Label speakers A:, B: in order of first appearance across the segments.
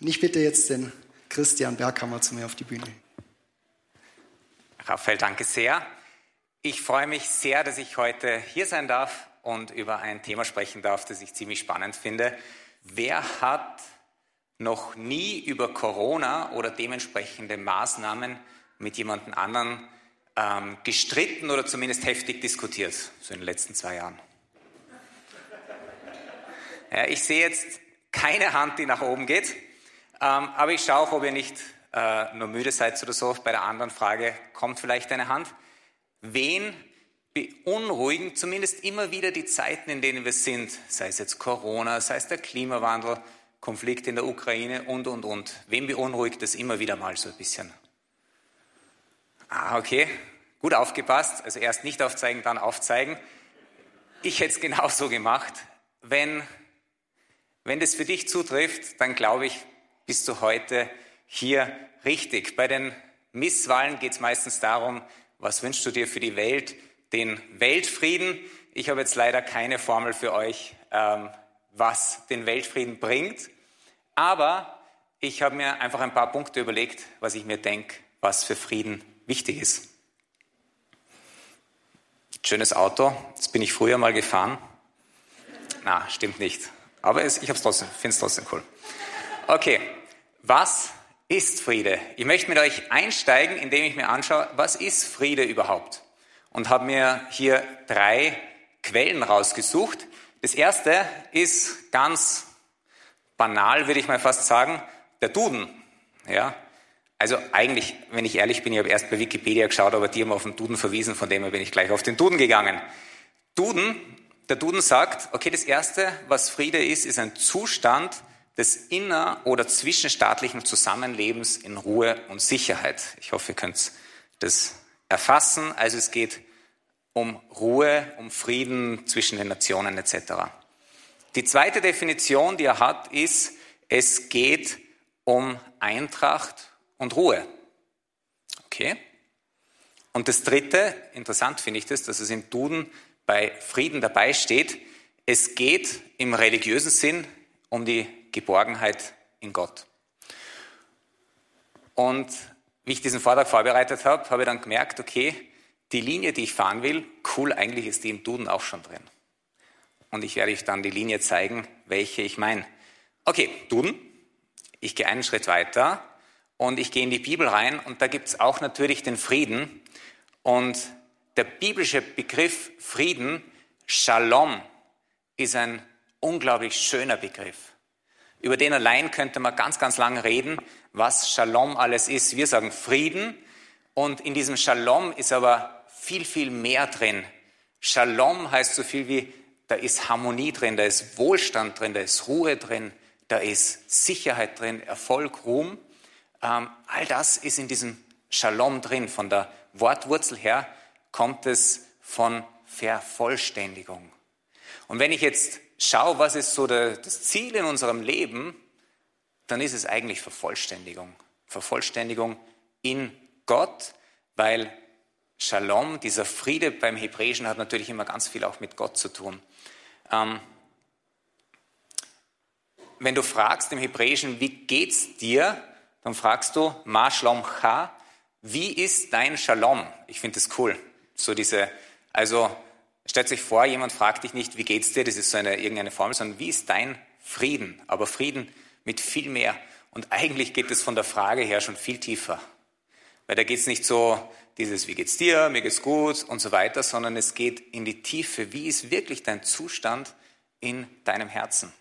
A: Und ich bitte jetzt den Christian Berghammer zu mir auf die Bühne.
B: Raphael, danke sehr. Ich freue mich sehr, dass ich heute hier sein darf und über ein Thema sprechen darf, das ich ziemlich spannend finde. Wer hat noch nie über Corona oder dementsprechende Maßnahmen mit jemandem anderen ähm, gestritten oder zumindest heftig diskutiert, so in den letzten zwei Jahren? Ja, ich sehe jetzt keine Hand, die nach oben geht, ähm, aber ich schaue auch, ob ihr nicht äh, nur müde seid oder so. Bei der anderen Frage kommt vielleicht eine Hand. Wen beunruhigen zumindest immer wieder die Zeiten, in denen wir sind, sei es jetzt Corona, sei es der Klimawandel, Konflikt in der Ukraine und, und, und. Wen beunruhigt das immer wieder mal so ein bisschen? Ah, okay, gut aufgepasst. Also erst nicht aufzeigen, dann aufzeigen. Ich hätte es genauso gemacht. Wenn, wenn das für dich zutrifft, dann glaube ich, bist du heute hier richtig. Bei den Misswahlen geht es meistens darum, was wünschst du dir für die Welt? Den Weltfrieden. Ich habe jetzt leider keine Formel für euch, ähm, was den Weltfrieden bringt. Aber ich habe mir einfach ein paar Punkte überlegt, was ich mir denke, was für Frieden wichtig ist. Schönes Auto, das bin ich früher mal gefahren. Na, stimmt nicht. Aber es, ich finde es trotzdem cool. Okay, was ist Friede? Ich möchte mit euch einsteigen, indem ich mir anschaue, was ist Friede überhaupt? Und habe mir hier drei Quellen rausgesucht. Das erste ist ganz banal, würde ich mal fast sagen, der Duden. Ja? Also eigentlich, wenn ich ehrlich bin, ich habe erst bei Wikipedia geschaut, aber die haben auf den Duden verwiesen, von dem her bin ich gleich auf den Duden gegangen. Duden, der Duden sagt, okay, das erste, was Friede ist, ist ein Zustand, des inner- oder zwischenstaatlichen Zusammenlebens in Ruhe und Sicherheit. Ich hoffe, ihr könnt das erfassen. Also es geht um Ruhe, um Frieden zwischen den Nationen etc. Die zweite Definition, die er hat, ist, es geht um Eintracht und Ruhe. Okay? Und das dritte, interessant finde ich das, dass es im Duden bei Frieden dabei steht, es geht im religiösen Sinn um die Geborgenheit in Gott. Und wie ich diesen Vortrag vorbereitet habe, habe ich dann gemerkt, okay, die Linie, die ich fahren will, cool, eigentlich ist die im Duden auch schon drin. Und ich werde euch dann die Linie zeigen, welche ich meine. Okay, Duden. Ich gehe einen Schritt weiter und ich gehe in die Bibel rein und da gibt es auch natürlich den Frieden. Und der biblische Begriff Frieden, Shalom, ist ein unglaublich schöner Begriff. Über den allein könnte man ganz, ganz lange reden, was Shalom alles ist. Wir sagen Frieden und in diesem Shalom ist aber viel, viel mehr drin. Shalom heißt so viel wie, da ist Harmonie drin, da ist Wohlstand drin, da ist Ruhe drin, da ist Sicherheit drin, Erfolg, Ruhm. Ähm, all das ist in diesem Shalom drin. Von der Wortwurzel her kommt es von Vervollständigung. Und wenn ich jetzt schaue, was ist so der, das Ziel in unserem Leben, dann ist es eigentlich Vervollständigung. Vervollständigung in Gott, weil Shalom, dieser Friede beim Hebräischen hat natürlich immer ganz viel auch mit Gott zu tun. Ähm, wenn du fragst im Hebräischen, wie geht's dir, dann fragst du, Ma Shalom Cha, wie ist dein Shalom? Ich finde das cool. So diese, also Stellt sich vor, jemand fragt dich nicht, wie geht's dir? Das ist so eine, irgendeine Formel, sondern wie ist dein Frieden? Aber Frieden mit viel mehr. Und eigentlich geht es von der Frage her schon viel tiefer. Weil da geht es nicht so dieses, wie geht's dir, mir geht's gut und so weiter, sondern es geht in die Tiefe. Wie ist wirklich dein Zustand in deinem Herzen?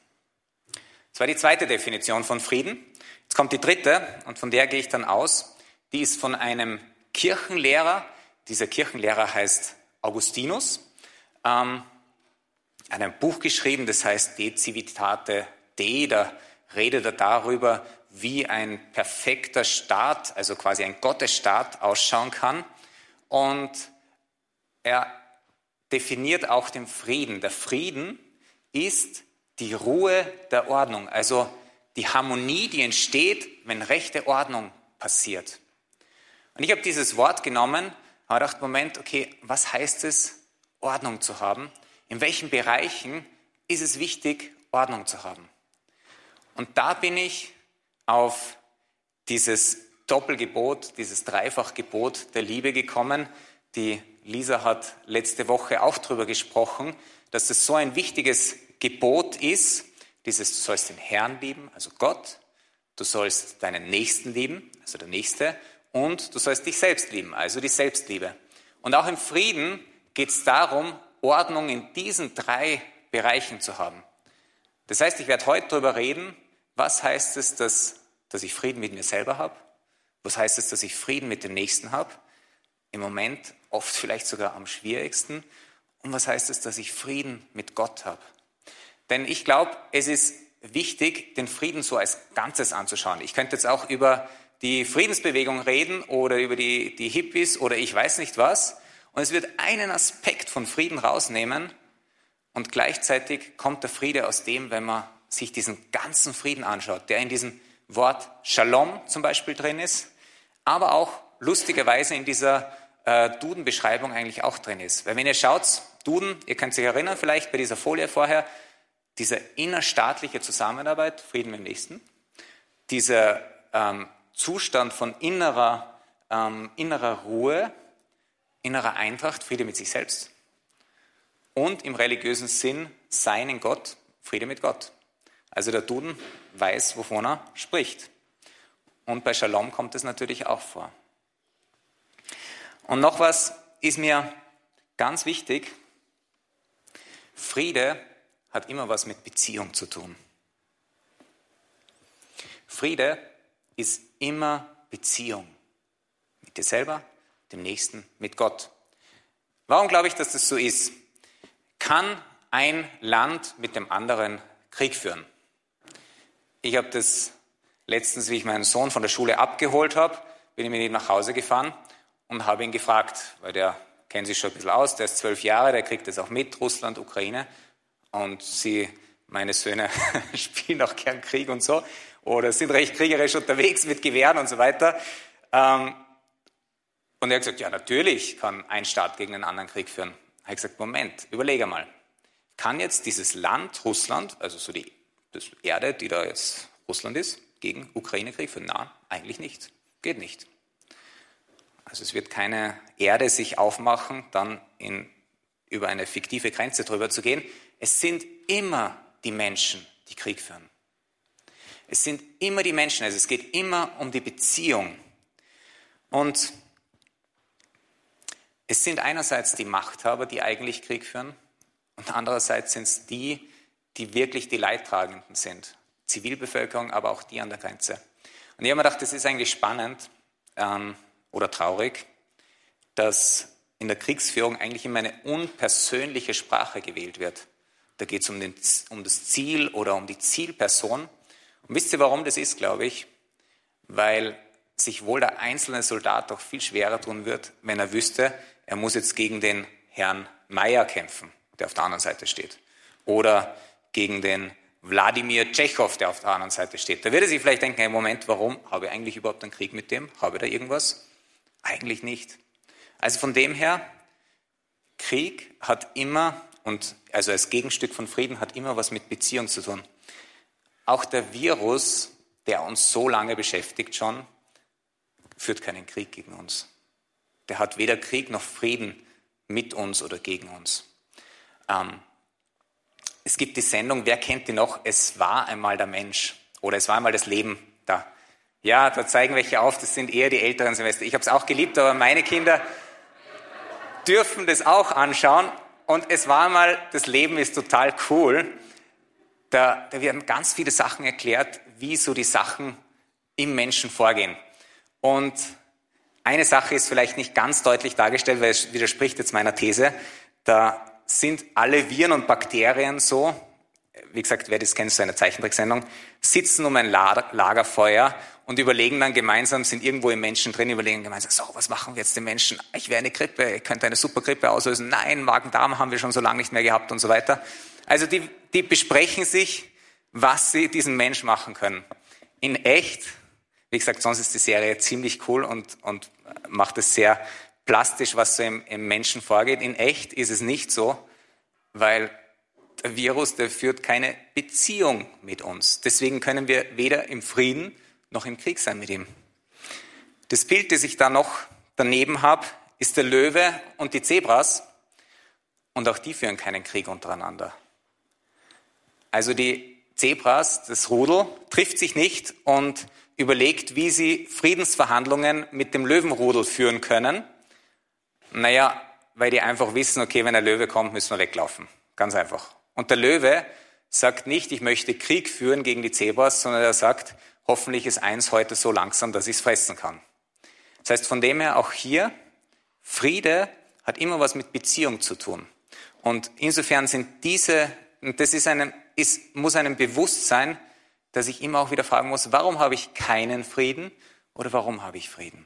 B: Das war die zweite Definition von Frieden. Jetzt kommt die dritte und von der gehe ich dann aus. Die ist von einem Kirchenlehrer. Dieser Kirchenlehrer heißt Augustinus ähm, ein Buch geschrieben, das heißt De Civitate Dei, da redet er darüber, wie ein perfekter Staat, also quasi ein Gottesstaat ausschauen kann. Und er definiert auch den Frieden. Der Frieden ist die Ruhe der Ordnung, also die Harmonie, die entsteht, wenn rechte Ordnung passiert. Und ich habe dieses Wort genommen, habe gedacht, Moment, okay, was heißt es Ordnung zu haben? In welchen Bereichen ist es wichtig, Ordnung zu haben? Und da bin ich auf dieses Doppelgebot, dieses Dreifachgebot der Liebe gekommen. Die Lisa hat letzte Woche auch darüber gesprochen, dass es so ein wichtiges Gebot ist, dieses, du sollst den Herrn lieben, also Gott, du sollst deinen Nächsten lieben, also der Nächste, und du sollst dich selbst lieben, also die Selbstliebe. Und auch im Frieden geht es darum, Ordnung in diesen drei Bereichen zu haben. Das heißt, ich werde heute darüber reden, was heißt es, dass, dass ich Frieden mit mir selber habe? Was heißt es, dass ich Frieden mit dem Nächsten habe? Im Moment oft vielleicht sogar am schwierigsten. Und was heißt es, dass ich Frieden mit Gott habe? Denn ich glaube, es ist wichtig, den Frieden so als Ganzes anzuschauen. Ich könnte jetzt auch über die Friedensbewegung reden oder über die, die Hippies oder ich weiß nicht was. Und es wird einen Aspekt von Frieden rausnehmen und gleichzeitig kommt der Friede aus dem, wenn man sich diesen ganzen Frieden anschaut, der in diesem Wort Shalom zum Beispiel drin ist, aber auch lustigerweise in dieser äh, Duden-Beschreibung eigentlich auch drin ist. Weil wenn ihr schaut, Duden, ihr könnt sich erinnern vielleicht bei dieser Folie vorher, diese innerstaatliche Zusammenarbeit, Frieden mit dem Nächsten, dieser ähm, Zustand von innerer, ähm, innerer Ruhe, innerer Eintracht, Friede mit sich selbst und im religiösen Sinn Sein in Gott, Friede mit Gott. Also der Duden weiß, wovon er spricht. Und bei Shalom kommt es natürlich auch vor. Und noch was ist mir ganz wichtig. Friede hat immer was mit Beziehung zu tun. Friede ist immer Beziehung. Mit dir selber, dem Nächsten, mit Gott. Warum glaube ich, dass das so ist? Kann ein Land mit dem anderen Krieg führen? Ich habe das letztens, wie ich meinen Sohn von der Schule abgeholt habe, bin ich mit ihm nach Hause gefahren und habe ihn gefragt, weil der kennt sich schon ein bisschen aus, der ist zwölf Jahre, der kriegt das auch mit, Russland, Ukraine. Und sie, meine Söhne, spielen auch gern Krieg und so oder sind recht kriegerisch unterwegs mit Gewehren und so weiter. Ähm, und er hat gesagt, ja, natürlich kann ein Staat gegen einen anderen Krieg führen. Er hat gesagt, Moment, überlege mal. Kann jetzt dieses Land, Russland, also so die Erde, die da jetzt Russland ist, gegen Ukraine-Krieg führen? Nein, eigentlich nicht. Geht nicht. Also es wird keine Erde sich aufmachen, dann in, über eine fiktive Grenze drüber zu gehen. Es sind immer die Menschen, die Krieg führen. Es sind immer die Menschen, also es geht immer um die Beziehung. Und es sind einerseits die Machthaber, die eigentlich Krieg führen, und andererseits sind es die, die wirklich die Leidtragenden sind. Zivilbevölkerung, aber auch die an der Grenze. Und ich habe mir gedacht, das ist eigentlich spannend ähm, oder traurig, dass in der Kriegsführung eigentlich immer eine unpersönliche Sprache gewählt wird. Da geht es um, um das Ziel oder um die Zielperson. Und wisst ihr, warum das ist, glaube ich? Weil sich wohl der einzelne Soldat doch viel schwerer tun wird, wenn er wüsste, er muss jetzt gegen den Herrn Meier kämpfen, der auf der anderen Seite steht. Oder gegen den Wladimir Tschechow, der auf der anderen Seite steht. Da würde sich vielleicht denken, im Moment, warum habe ich eigentlich überhaupt einen Krieg mit dem? Habe ich da irgendwas? Eigentlich nicht. Also von dem her, Krieg hat immer, und also als Gegenstück von Frieden, hat immer was mit Beziehung zu tun. Auch der Virus, der uns so lange beschäftigt schon, führt keinen Krieg gegen uns. Der hat weder Krieg noch Frieden mit uns oder gegen uns. Ähm, es gibt die Sendung, wer kennt die noch? Es war einmal der Mensch oder es war einmal das Leben da. Ja, da zeigen welche auf, das sind eher die älteren Semester. Ich habe es auch geliebt, aber meine Kinder dürfen das auch anschauen. Und es war einmal, das Leben ist total cool. Da, da werden ganz viele Sachen erklärt, wie so die Sachen im Menschen vorgehen. Und eine Sache ist vielleicht nicht ganz deutlich dargestellt, weil es widerspricht jetzt meiner These. Da sind alle Viren und Bakterien so, wie gesagt, wer das kennt, so eine Zeichentricksendung, sitzen um ein Lagerfeuer und überlegen dann gemeinsam, sind irgendwo im Menschen drin, überlegen gemeinsam, so, was machen wir jetzt den Menschen? Ich wäre eine Grippe, ich könnte eine Supergrippe auslösen. Nein, Magen-Darm haben wir schon so lange nicht mehr gehabt und so weiter. Also die, die besprechen sich, was sie diesen Mensch machen können. In echt, wie gesagt, sonst ist die Serie ziemlich cool und, und macht es sehr plastisch, was so im, im Menschen vorgeht. In echt ist es nicht so, weil der Virus, der führt keine Beziehung mit uns. Deswegen können wir weder im Frieden noch im Krieg sein mit ihm. Das Bild, das ich da noch daneben habe, ist der Löwe und die Zebras. Und auch die führen keinen Krieg untereinander. Also die Zebras, das Rudel, trifft sich nicht und überlegt, wie sie Friedensverhandlungen mit dem Löwenrudel führen können. Naja, weil die einfach wissen, okay, wenn der Löwe kommt, müssen wir weglaufen. Ganz einfach. Und der Löwe sagt nicht, ich möchte Krieg führen gegen die Zebras, sondern er sagt, hoffentlich ist eins heute so langsam, dass ich es fressen kann. Das heißt, von dem her auch hier, Friede hat immer was mit Beziehung zu tun. Und insofern sind diese, und das ist einem, ist, muss einem bewusst sein, dass ich immer auch wieder fragen muss, warum habe ich keinen Frieden oder warum habe ich Frieden?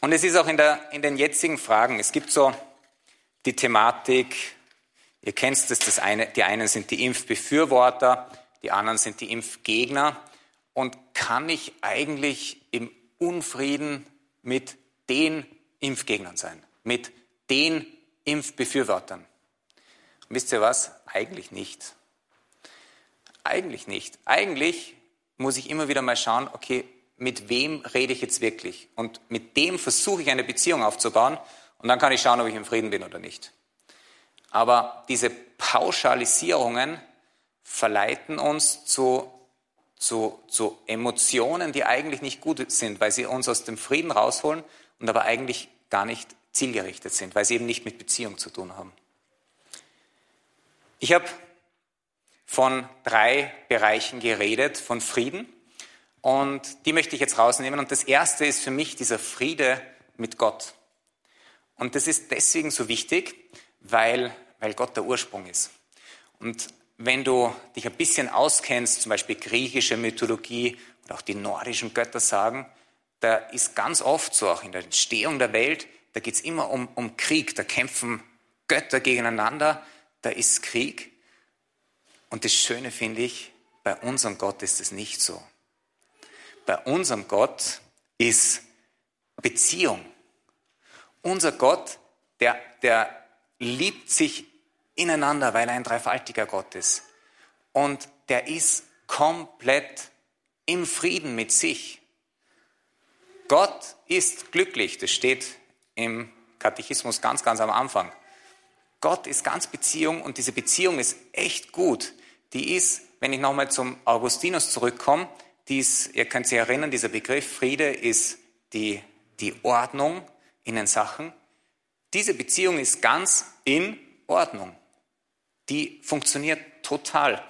B: Und es ist auch in, der, in den jetzigen Fragen, es gibt so die Thematik, ihr kennt es, das eine, die einen sind die Impfbefürworter, die anderen sind die Impfgegner. Und kann ich eigentlich im Unfrieden mit den Impfgegnern sein, mit den Impfbefürwortern? Und wisst ihr was? Eigentlich nicht. Eigentlich nicht. Eigentlich muss ich immer wieder mal schauen, okay, mit wem rede ich jetzt wirklich? Und mit dem versuche ich eine Beziehung aufzubauen und dann kann ich schauen, ob ich im Frieden bin oder nicht. Aber diese Pauschalisierungen verleiten uns zu, zu, zu Emotionen, die eigentlich nicht gut sind, weil sie uns aus dem Frieden rausholen und aber eigentlich gar nicht zielgerichtet sind, weil sie eben nicht mit Beziehung zu tun haben. Ich habe von drei Bereichen geredet, von Frieden. Und die möchte ich jetzt rausnehmen. Und das erste ist für mich dieser Friede mit Gott. Und das ist deswegen so wichtig, weil, weil Gott der Ursprung ist. Und wenn du dich ein bisschen auskennst, zum Beispiel griechische Mythologie oder auch die nordischen Götter sagen, da ist ganz oft so, auch in der Entstehung der Welt, da geht es immer um, um Krieg, da kämpfen Götter gegeneinander, da ist Krieg. Und das Schöne finde ich, bei unserem Gott ist es nicht so. Bei unserem Gott ist Beziehung. Unser Gott, der, der liebt sich ineinander, weil er ein dreifaltiger Gott ist. Und der ist komplett im Frieden mit sich. Gott ist glücklich, das steht im Katechismus ganz, ganz am Anfang. Gott ist ganz Beziehung und diese Beziehung ist echt gut. Die ist, wenn ich nochmal zum Augustinus zurückkomme, dies, ihr könnt sich erinnern, dieser Begriff Friede ist die, die Ordnung in den Sachen. Diese Beziehung ist ganz in Ordnung. Die funktioniert total.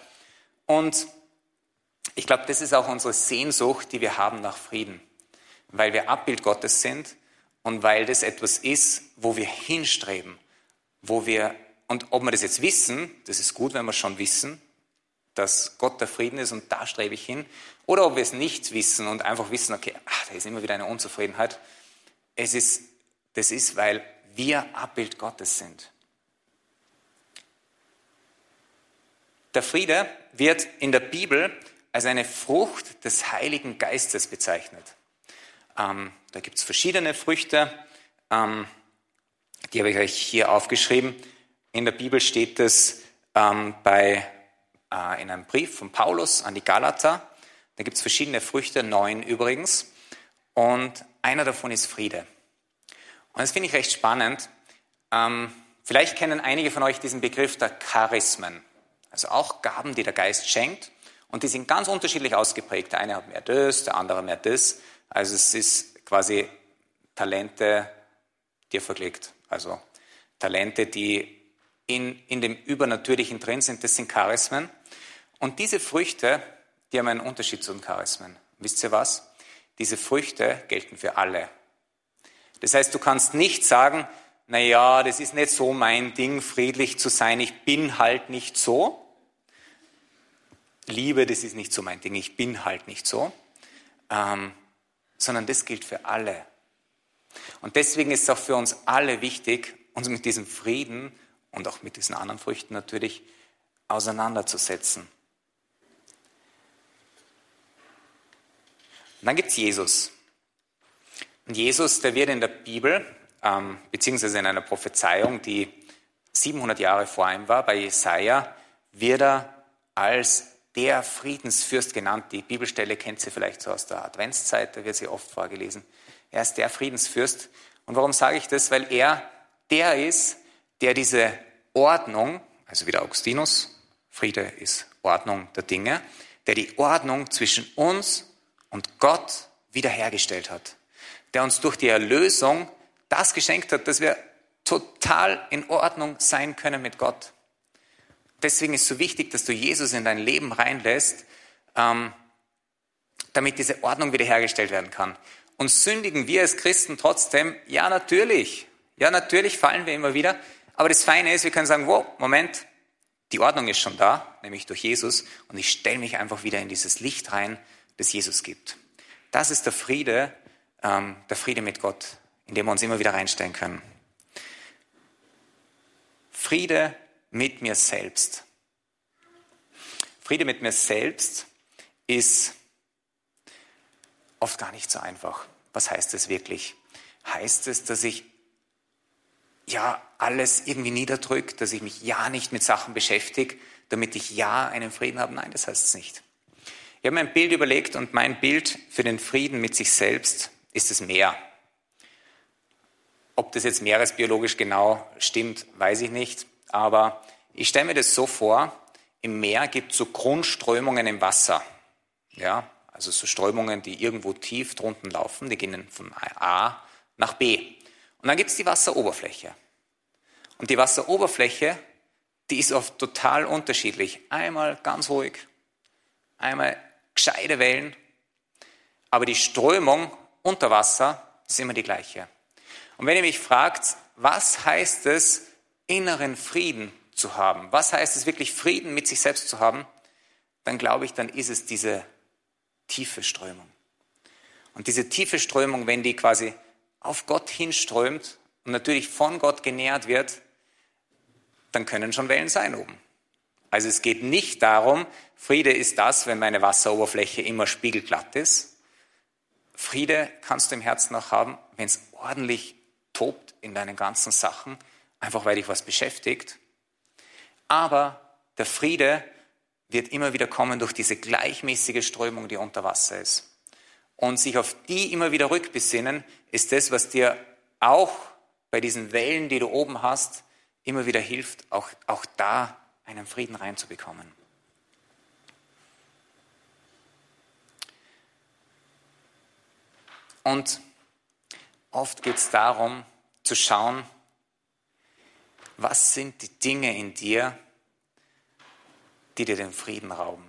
B: Und ich glaube, das ist auch unsere Sehnsucht, die wir haben nach Frieden, weil wir Abbild Gottes sind und weil das etwas ist, wo wir hinstreben, wo wir, und ob wir das jetzt wissen, das ist gut, wenn wir schon wissen, dass Gott der Frieden ist und da strebe ich hin, oder ob wir es nicht wissen und einfach wissen, okay, ach, da ist immer wieder eine Unzufriedenheit. Es ist, das ist, weil wir Abbild Gottes sind. Der Friede wird in der Bibel als eine Frucht des Heiligen Geistes bezeichnet. Ähm, da gibt es verschiedene Früchte, ähm, die habe ich euch hier aufgeschrieben. In der Bibel steht es ähm, bei, äh, in einem Brief von Paulus an die Galater. Da gibt es verschiedene Früchte, neun übrigens. Und einer davon ist Friede. Und das finde ich recht spannend. Ähm, vielleicht kennen einige von euch diesen Begriff der Charismen. Also auch Gaben, die der Geist schenkt. Und die sind ganz unterschiedlich ausgeprägt. Der eine hat mehr das, der andere mehr das. Also es ist quasi Talente dir verlegt. Also Talente, die in, in dem Übernatürlichen drin sind, das sind Charismen. Und diese Früchte, die haben einen Unterschied zu den Charismen. Wisst ihr was? Diese Früchte gelten für alle. Das heißt, du kannst nicht sagen, na ja, das ist nicht so mein Ding, friedlich zu sein, ich bin halt nicht so. Liebe, das ist nicht so mein Ding, ich bin halt nicht so. Ähm, sondern das gilt für alle. Und deswegen ist es auch für uns alle wichtig, uns mit diesem Frieden und auch mit diesen anderen Früchten natürlich auseinanderzusetzen. Und dann gibt es Jesus. Und Jesus, der wird in der Bibel, ähm, beziehungsweise in einer Prophezeiung, die 700 Jahre vor ihm war, bei Jesaja, wird er als der Friedensfürst genannt. Die Bibelstelle kennt sie vielleicht so aus der Adventszeit, da wird sie oft vorgelesen. Er ist der Friedensfürst. Und warum sage ich das? Weil er der ist, der diese Ordnung, also wieder Augustinus, Friede ist Ordnung der Dinge, der die Ordnung zwischen uns und Gott wiederhergestellt hat. Der uns durch die Erlösung das geschenkt hat, dass wir total in Ordnung sein können mit Gott. Deswegen ist es so wichtig, dass du Jesus in dein Leben reinlässt, ähm, damit diese Ordnung wiederhergestellt werden kann. Und sündigen wir als Christen trotzdem? Ja, natürlich. Ja, natürlich fallen wir immer wieder. Aber das Feine ist, wir können sagen, wow, Moment, die Ordnung ist schon da, nämlich durch Jesus, und ich stelle mich einfach wieder in dieses Licht rein, das Jesus gibt. Das ist der Friede, ähm, der Friede mit Gott, in dem wir uns immer wieder reinstellen können. Friede mit mir selbst. Friede mit mir selbst ist oft gar nicht so einfach. Was heißt es wirklich? Heißt es, dass ich ja alles irgendwie niederdrücke, dass ich mich ja nicht mit Sachen beschäftige, damit ich ja einen Frieden habe? Nein, das heißt es nicht. Ich habe mir ein Bild überlegt und mein Bild für den Frieden mit sich selbst ist das Meer. Ob das jetzt meeresbiologisch genau stimmt, weiß ich nicht. Aber ich stelle mir das so vor, im Meer gibt es so Grundströmungen im Wasser. Ja, also so Strömungen, die irgendwo tief drunten laufen, die gehen von A nach B. Und dann gibt es die Wasseroberfläche. Und die Wasseroberfläche, die ist oft total unterschiedlich. Einmal ganz ruhig, einmal gescheite Wellen, aber die Strömung unter Wasser ist immer die gleiche. Und wenn ihr mich fragt, was heißt es, inneren Frieden zu haben, was heißt es wirklich, Frieden mit sich selbst zu haben, dann glaube ich, dann ist es diese tiefe Strömung. Und diese tiefe Strömung, wenn die quasi auf Gott hinströmt und natürlich von Gott genährt wird, dann können schon Wellen sein oben. Also es geht nicht darum, Friede ist das, wenn meine Wasseroberfläche immer spiegelglatt ist. Friede kannst du im Herzen auch haben, wenn es ordentlich tobt in deinen ganzen Sachen, einfach weil dich was beschäftigt. Aber der Friede wird immer wieder kommen durch diese gleichmäßige Strömung, die unter Wasser ist. Und sich auf die immer wieder rückbesinnen, ist das, was dir auch bei diesen Wellen, die du oben hast, immer wieder hilft, auch, auch da einen Frieden reinzubekommen. Und oft geht es darum, zu schauen, was sind die Dinge in dir, die dir den Frieden rauben?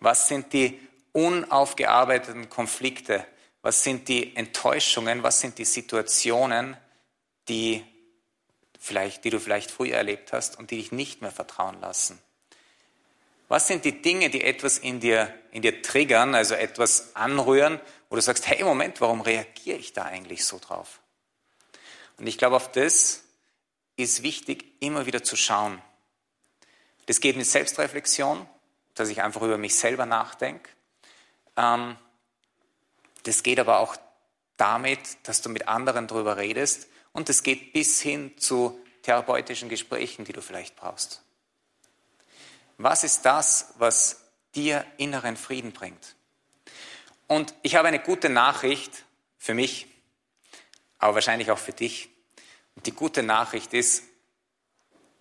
B: Was sind die unaufgearbeiteten Konflikte? Was sind die Enttäuschungen? Was sind die Situationen, die, vielleicht, die du vielleicht früher erlebt hast und die dich nicht mehr vertrauen lassen? Was sind die Dinge, die etwas in dir, in dir triggern, also etwas anrühren, wo du sagst, hey, Moment, warum reagiere ich da eigentlich so drauf? Und ich glaube, auf das ist wichtig, immer wieder zu schauen. Das geht mit Selbstreflexion, dass ich einfach über mich selber nachdenke. Ähm, das geht aber auch damit, dass du mit anderen darüber redest. Und das geht bis hin zu therapeutischen Gesprächen, die du vielleicht brauchst. Was ist das, was dir inneren Frieden bringt? Und ich habe eine gute Nachricht für mich, aber wahrscheinlich auch für dich. Und die gute Nachricht ist,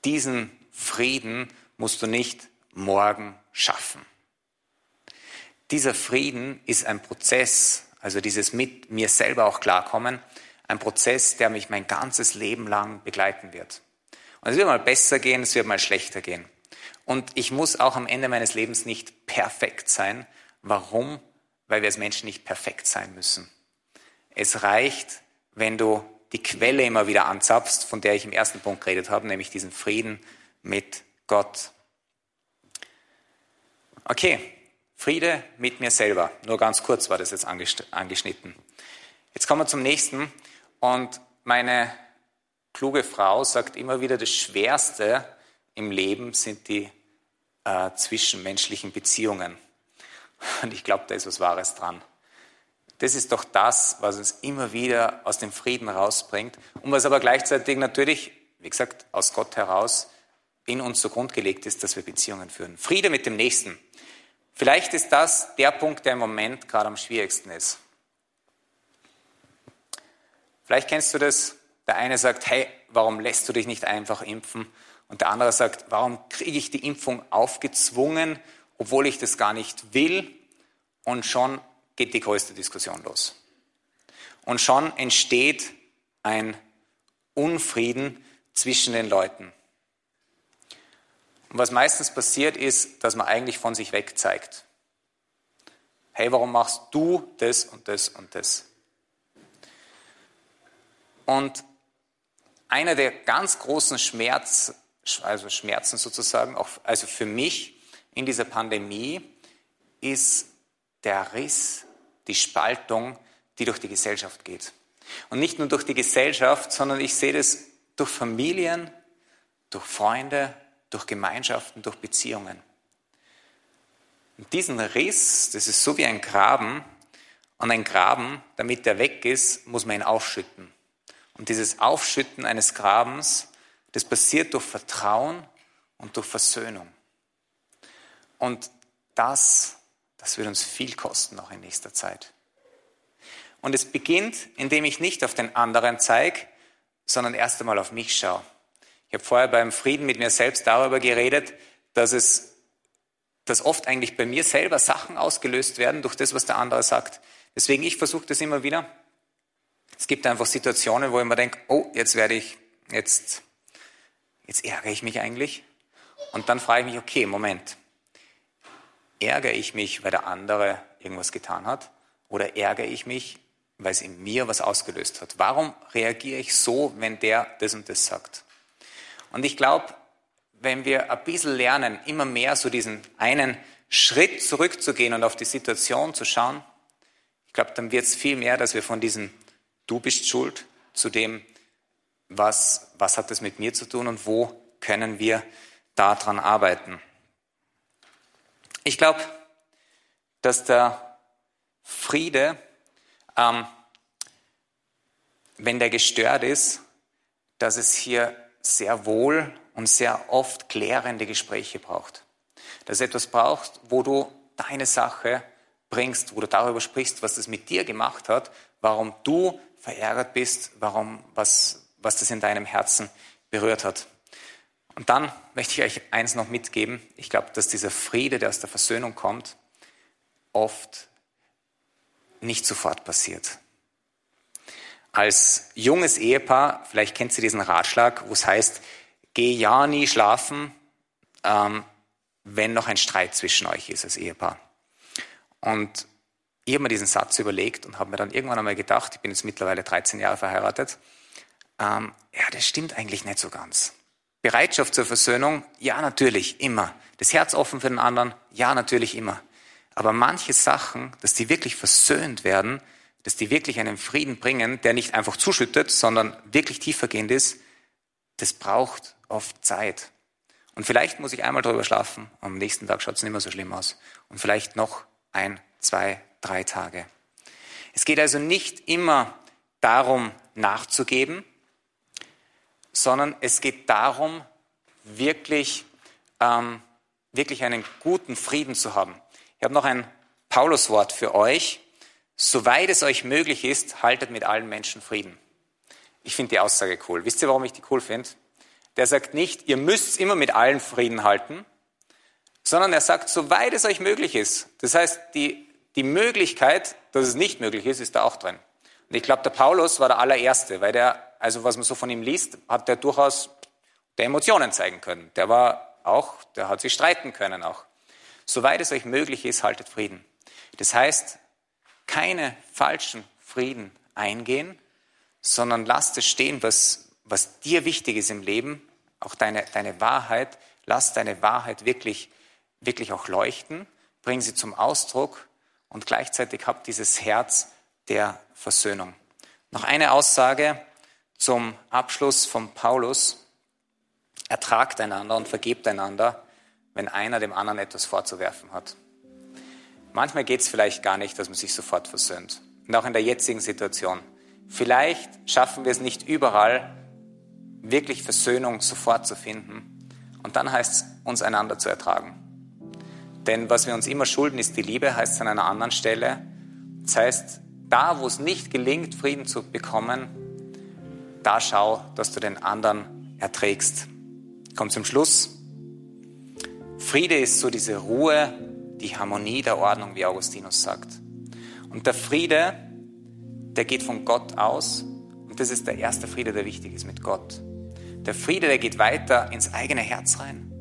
B: diesen Frieden musst du nicht morgen schaffen. Dieser Frieden ist ein Prozess, also dieses mit mir selber auch klarkommen, ein Prozess, der mich mein ganzes Leben lang begleiten wird. Und es wird mal besser gehen, es wird mal schlechter gehen. Und ich muss auch am Ende meines Lebens nicht perfekt sein. Warum? Weil wir als Menschen nicht perfekt sein müssen. Es reicht, wenn du die Quelle immer wieder anzapfst, von der ich im ersten Punkt geredet habe, nämlich diesen Frieden mit Gott. Okay, Friede mit mir selber. Nur ganz kurz war das jetzt angeschnitten. Jetzt kommen wir zum nächsten. Und meine kluge Frau sagt immer wieder, das Schwerste im Leben sind die äh, zwischenmenschlichen Beziehungen. Und ich glaube, da ist was Wahres dran. Das ist doch das, was uns immer wieder aus dem Frieden rausbringt und was aber gleichzeitig natürlich, wie gesagt, aus Gott heraus in uns so grundgelegt ist, dass wir Beziehungen führen. Friede mit dem Nächsten. Vielleicht ist das der Punkt, der im Moment gerade am schwierigsten ist. Vielleicht kennst du das. Der eine sagt, hey, warum lässt du dich nicht einfach impfen? Und der andere sagt, warum kriege ich die Impfung aufgezwungen, obwohl ich das gar nicht will? Und schon geht die größte Diskussion los. Und schon entsteht ein Unfrieden zwischen den Leuten. Und was meistens passiert ist, dass man eigentlich von sich weg zeigt. Hey, warum machst du das und das und das? Und einer der ganz großen Schmerz, also Schmerzen sozusagen, auch, also für mich in dieser Pandemie, ist der Riss, die Spaltung, die durch die Gesellschaft geht. Und nicht nur durch die Gesellschaft, sondern ich sehe das durch Familien, durch Freunde, durch Gemeinschaften, durch Beziehungen. Und diesen Riss, das ist so wie ein Graben. Und ein Graben, damit der weg ist, muss man ihn aufschütten. Und dieses Aufschütten eines Grabens, das passiert durch Vertrauen und durch Versöhnung. Und das, das wird uns viel kosten noch in nächster Zeit. Und es beginnt, indem ich nicht auf den anderen zeige, sondern erst einmal auf mich schaue. Ich habe vorher beim Frieden mit mir selbst darüber geredet, dass es, dass oft eigentlich bei mir selber Sachen ausgelöst werden durch das, was der andere sagt. Deswegen, ich versuche das immer wieder. Es gibt einfach Situationen, wo ich mir denke, oh, jetzt werde ich, jetzt, jetzt ärgere ich mich eigentlich. Und dann frage ich mich, okay, Moment. Ärgere ich mich, weil der andere irgendwas getan hat? Oder ärgere ich mich, weil es in mir was ausgelöst hat? Warum reagiere ich so, wenn der das und das sagt? Und ich glaube, wenn wir ein bisschen lernen, immer mehr so diesen einen Schritt zurückzugehen und auf die Situation zu schauen, ich glaube, dann wird es viel mehr, dass wir von diesem Du bist schuld zu dem, was, was hat das mit mir zu tun und wo können wir daran arbeiten. Ich glaube, dass der Friede, ähm, wenn der gestört ist, dass es hier sehr wohl und sehr oft klärende Gespräche braucht. Dass etwas braucht, wo du deine Sache bringst, wo du darüber sprichst, was das mit dir gemacht hat, warum du verärgert bist, warum, was, was das in deinem Herzen berührt hat. Und dann möchte ich euch eins noch mitgeben. Ich glaube, dass dieser Friede, der aus der Versöhnung kommt, oft nicht sofort passiert als junges Ehepaar, vielleicht kennt ihr diesen Ratschlag, wo es heißt, geh ja nie schlafen, ähm, wenn noch ein Streit zwischen euch ist als Ehepaar. Und ich habe mir diesen Satz überlegt und habe mir dann irgendwann einmal gedacht, ich bin jetzt mittlerweile 13 Jahre verheiratet, ähm, ja, das stimmt eigentlich nicht so ganz. Bereitschaft zur Versöhnung, ja, natürlich, immer. Das Herz offen für den anderen, ja, natürlich, immer. Aber manche Sachen, dass die wirklich versöhnt werden, dass die wirklich einen Frieden bringen, der nicht einfach zuschüttet, sondern wirklich tiefergehend ist, das braucht oft Zeit. Und vielleicht muss ich einmal drüber schlafen, am nächsten Tag schaut es nicht mehr so schlimm aus. Und vielleicht noch ein, zwei, drei Tage. Es geht also nicht immer darum, nachzugeben, sondern es geht darum, wirklich, ähm, wirklich einen guten Frieden zu haben. Ich habe noch ein Pauluswort für euch, Soweit es euch möglich ist, haltet mit allen Menschen Frieden. Ich finde die Aussage cool. Wisst ihr, warum ich die cool finde? Der sagt nicht, ihr müsst immer mit allen Frieden halten, sondern er sagt, soweit es euch möglich ist. Das heißt, die, die Möglichkeit, dass es nicht möglich ist, ist da auch drin. Und ich glaube, der Paulus war der allererste, weil der, also was man so von ihm liest, hat der durchaus der Emotionen zeigen können. Der war auch, der hat sich streiten können auch. Soweit es euch möglich ist, haltet Frieden. Das heißt, keine falschen Frieden eingehen, sondern lass es stehen, was, was dir wichtig ist im Leben, auch deine, deine Wahrheit. Lass deine Wahrheit wirklich, wirklich auch leuchten, bring sie zum Ausdruck und gleichzeitig hab dieses Herz der Versöhnung. Noch eine Aussage zum Abschluss von Paulus. Ertragt einander und vergebt einander, wenn einer dem anderen etwas vorzuwerfen hat. Manchmal geht es vielleicht gar nicht, dass man sich sofort versöhnt. Und auch in der jetzigen Situation. Vielleicht schaffen wir es nicht überall, wirklich Versöhnung sofort zu finden. Und dann heißt es, uns einander zu ertragen. Denn was wir uns immer schulden, ist die Liebe, heißt es an einer anderen Stelle. Das heißt, da, wo es nicht gelingt, Frieden zu bekommen, da schau, dass du den anderen erträgst. Kommt zum Schluss. Friede ist so diese Ruhe, die Harmonie der Ordnung, wie Augustinus sagt. Und der Friede, der geht von Gott aus. Und das ist der erste Friede, der wichtig ist mit Gott. Der Friede, der geht weiter ins eigene Herz rein.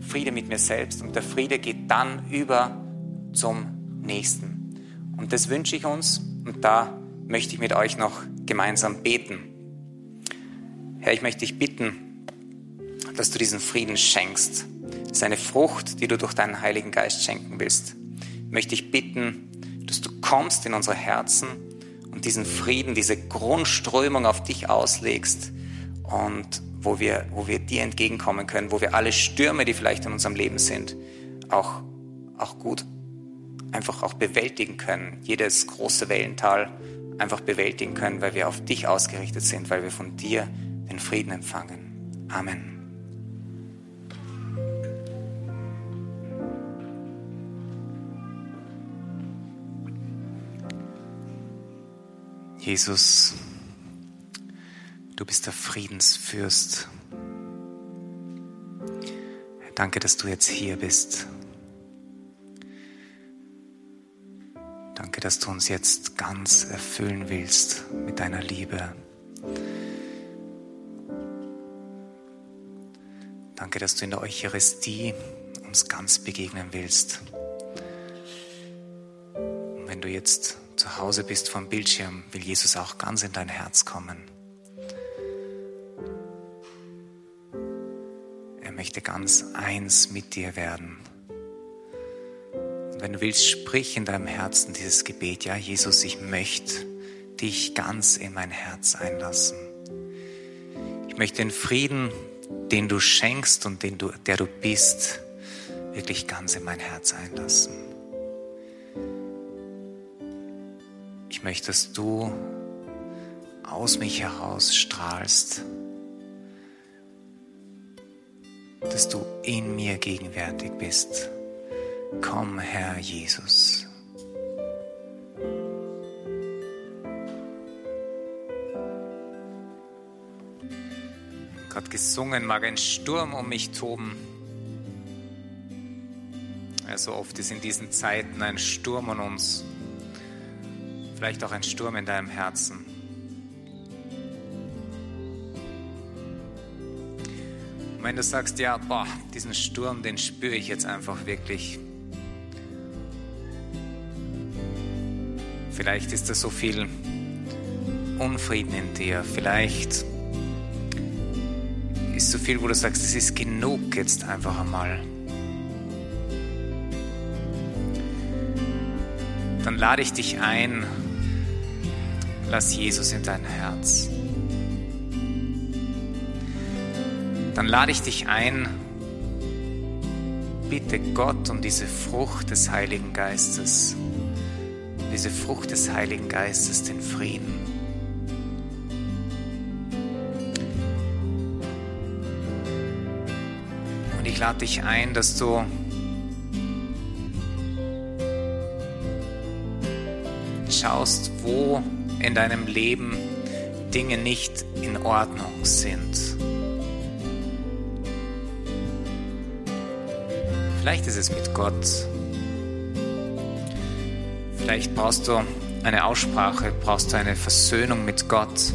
B: Friede mit mir selbst. Und der Friede geht dann über zum Nächsten. Und das wünsche ich uns. Und da möchte ich mit euch noch gemeinsam beten. Herr, ich möchte dich bitten, dass du diesen Frieden schenkst. Das ist eine Frucht, die du durch deinen Heiligen Geist schenken willst. Ich möchte dich bitten, dass du kommst in unsere Herzen und diesen Frieden, diese Grundströmung auf dich auslegst und wo wir, wo wir dir entgegenkommen können, wo wir alle Stürme, die vielleicht in unserem Leben sind, auch, auch gut einfach auch bewältigen können. Jedes große Wellental einfach bewältigen können, weil wir auf dich ausgerichtet sind, weil wir von dir den Frieden empfangen. Amen. Jesus, du bist der Friedensfürst. Danke, dass du jetzt hier bist. Danke, dass du uns jetzt ganz erfüllen willst mit deiner Liebe. Danke, dass du in der Eucharistie uns ganz begegnen willst. Und wenn du jetzt zu Hause bist vom Bildschirm, will Jesus auch ganz in dein Herz kommen. Er möchte ganz eins mit dir werden. Und wenn du willst, sprich in deinem Herzen dieses Gebet. Ja, Jesus, ich möchte dich ganz in mein Herz einlassen. Ich möchte den Frieden, den du schenkst und den du, der du bist, wirklich ganz in mein Herz einlassen. Ich möchte, dass du aus mich heraus strahlst, dass du in mir gegenwärtig bist. Komm, Herr Jesus. Gott gesungen, mag ein Sturm um mich toben. Ja, so oft ist in diesen Zeiten ein Sturm um uns vielleicht auch ein Sturm in deinem Herzen. Und wenn du sagst, ja, boah, diesen Sturm, den spüre ich jetzt einfach wirklich. Vielleicht ist da so viel Unfrieden in dir. Vielleicht ist so viel, wo du sagst, es ist genug jetzt einfach einmal. Dann lade ich dich ein, Lass Jesus in dein Herz. Dann lade ich dich ein, bitte Gott um diese Frucht des Heiligen Geistes, diese Frucht des Heiligen Geistes, den Frieden. Und ich lade dich ein, dass du schaust, wo in deinem Leben Dinge nicht in Ordnung sind. Vielleicht ist es mit Gott. Vielleicht brauchst du eine Aussprache, brauchst du eine Versöhnung mit Gott.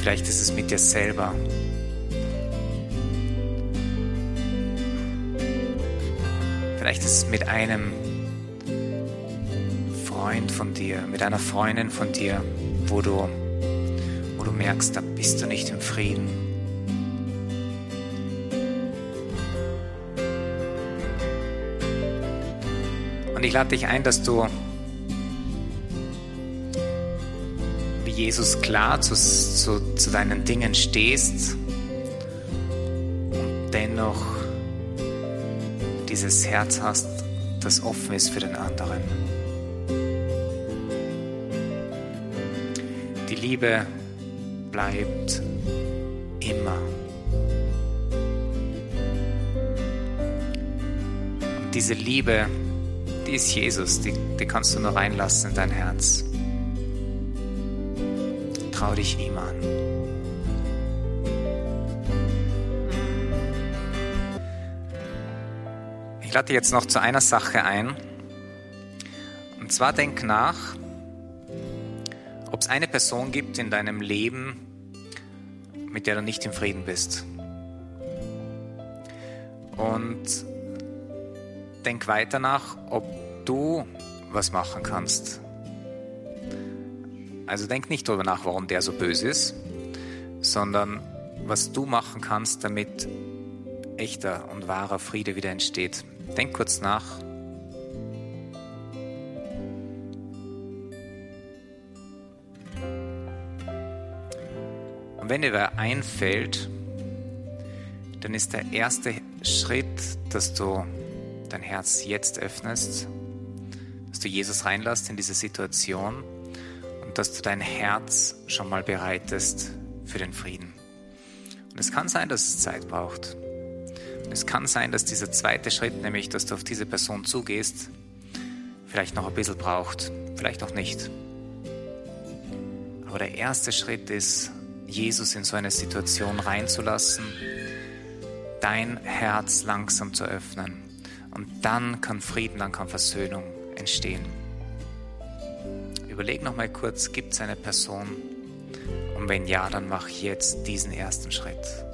B: Vielleicht ist es mit dir selber. Vielleicht ist es mit einem Freund von dir, mit einer Freundin von dir, wo du, wo du merkst, da bist du nicht im Frieden. Und ich lade dich ein, dass du wie Jesus klar zu, zu, zu deinen Dingen stehst und dennoch dieses Herz hast, das offen ist für den anderen. Liebe bleibt immer. Und diese Liebe, die ist Jesus, die, die kannst du nur reinlassen in dein Herz. Trau dich ihm an. Ich lade jetzt noch zu einer Sache ein. Und zwar denk nach, ob es eine Person gibt in deinem Leben, mit der du nicht im Frieden bist. Und denk weiter nach, ob du was machen kannst. Also denk nicht darüber nach, warum der so böse ist, sondern was du machen kannst, damit echter und wahrer Friede wieder entsteht. Denk kurz nach. Und wenn dir wer einfällt, dann ist der erste Schritt, dass du dein Herz jetzt öffnest, dass du Jesus reinlässt in diese Situation und dass du dein Herz schon mal bereitest für den Frieden. Und es kann sein, dass es Zeit braucht. Und es kann sein, dass dieser zweite Schritt, nämlich dass du auf diese Person zugehst, vielleicht noch ein bisschen braucht, vielleicht auch nicht. Aber der erste Schritt ist, Jesus in so eine Situation reinzulassen, dein Herz langsam zu öffnen. Und dann kann Frieden, dann kann Versöhnung entstehen. Überleg noch mal kurz, gibt es eine Person? Und wenn ja, dann mach jetzt diesen ersten Schritt.